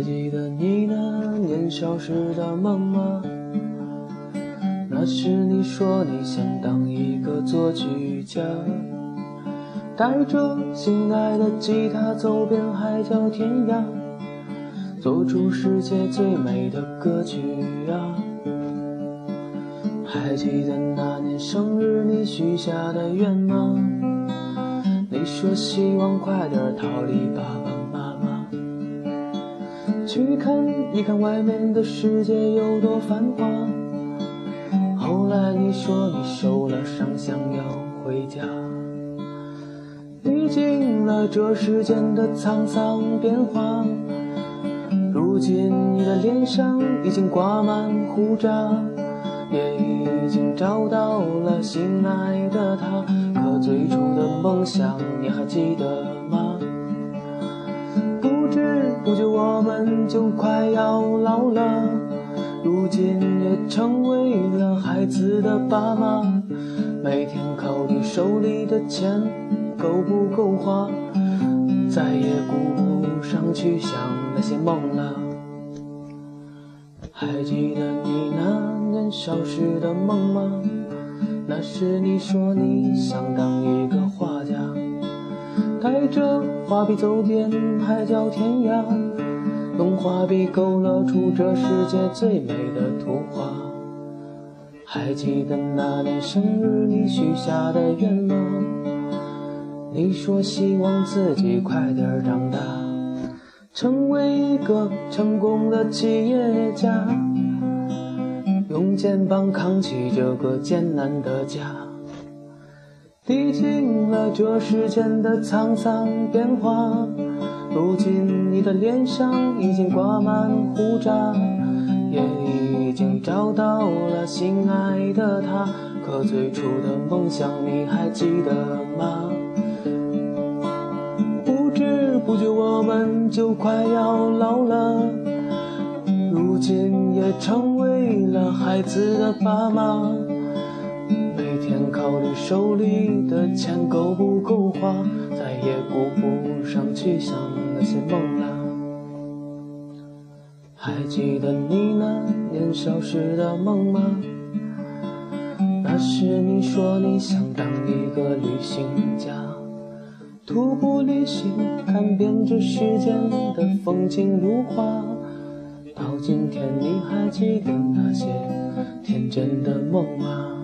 还记得你那年少时的梦吗？那时你说你想当一个作曲家，带着心爱的吉他走遍海角天涯，做出世界最美的歌曲啊！还记得那年生日你许下的愿吗？你说希望快点逃离爸爸，去看一看外面的世界有多繁华。后来你说你受了伤，想要回家。历经了这世间的沧桑变化，如今你的脸上已经挂满胡渣，也已经找到了心爱的他。可最初的梦想你还记得吗？不久我们就快要老了，如今也成为了孩子的爸妈，每天考虑手里的钱够不够花，再也顾不上去想那些梦了。还记得你那年少时的梦吗？那时你说你想当一个，画笔走遍海角天涯，用画笔勾勒出这世界最美的图画。还记得那年生日你许下的愿吗？你说希望自己快点长大，成为一个成功的企业家。用肩膀扛起这个艰难的家，历经了这世间的沧桑变化，如今你的脸上已经挂满胡渣，也已经找到了心爱的他。可最初的梦想你还记得吗？不知不觉我们就快要老了。如今也成为了孩子的爸妈，考虑手里的钱够不够花，再也顾不上去想那些梦了。还记得你那年少时的梦吗？那时你说你想当一个旅行家，徒步旅行，看遍这世间的风景如画。到今天，你还记得那些天真的梦吗？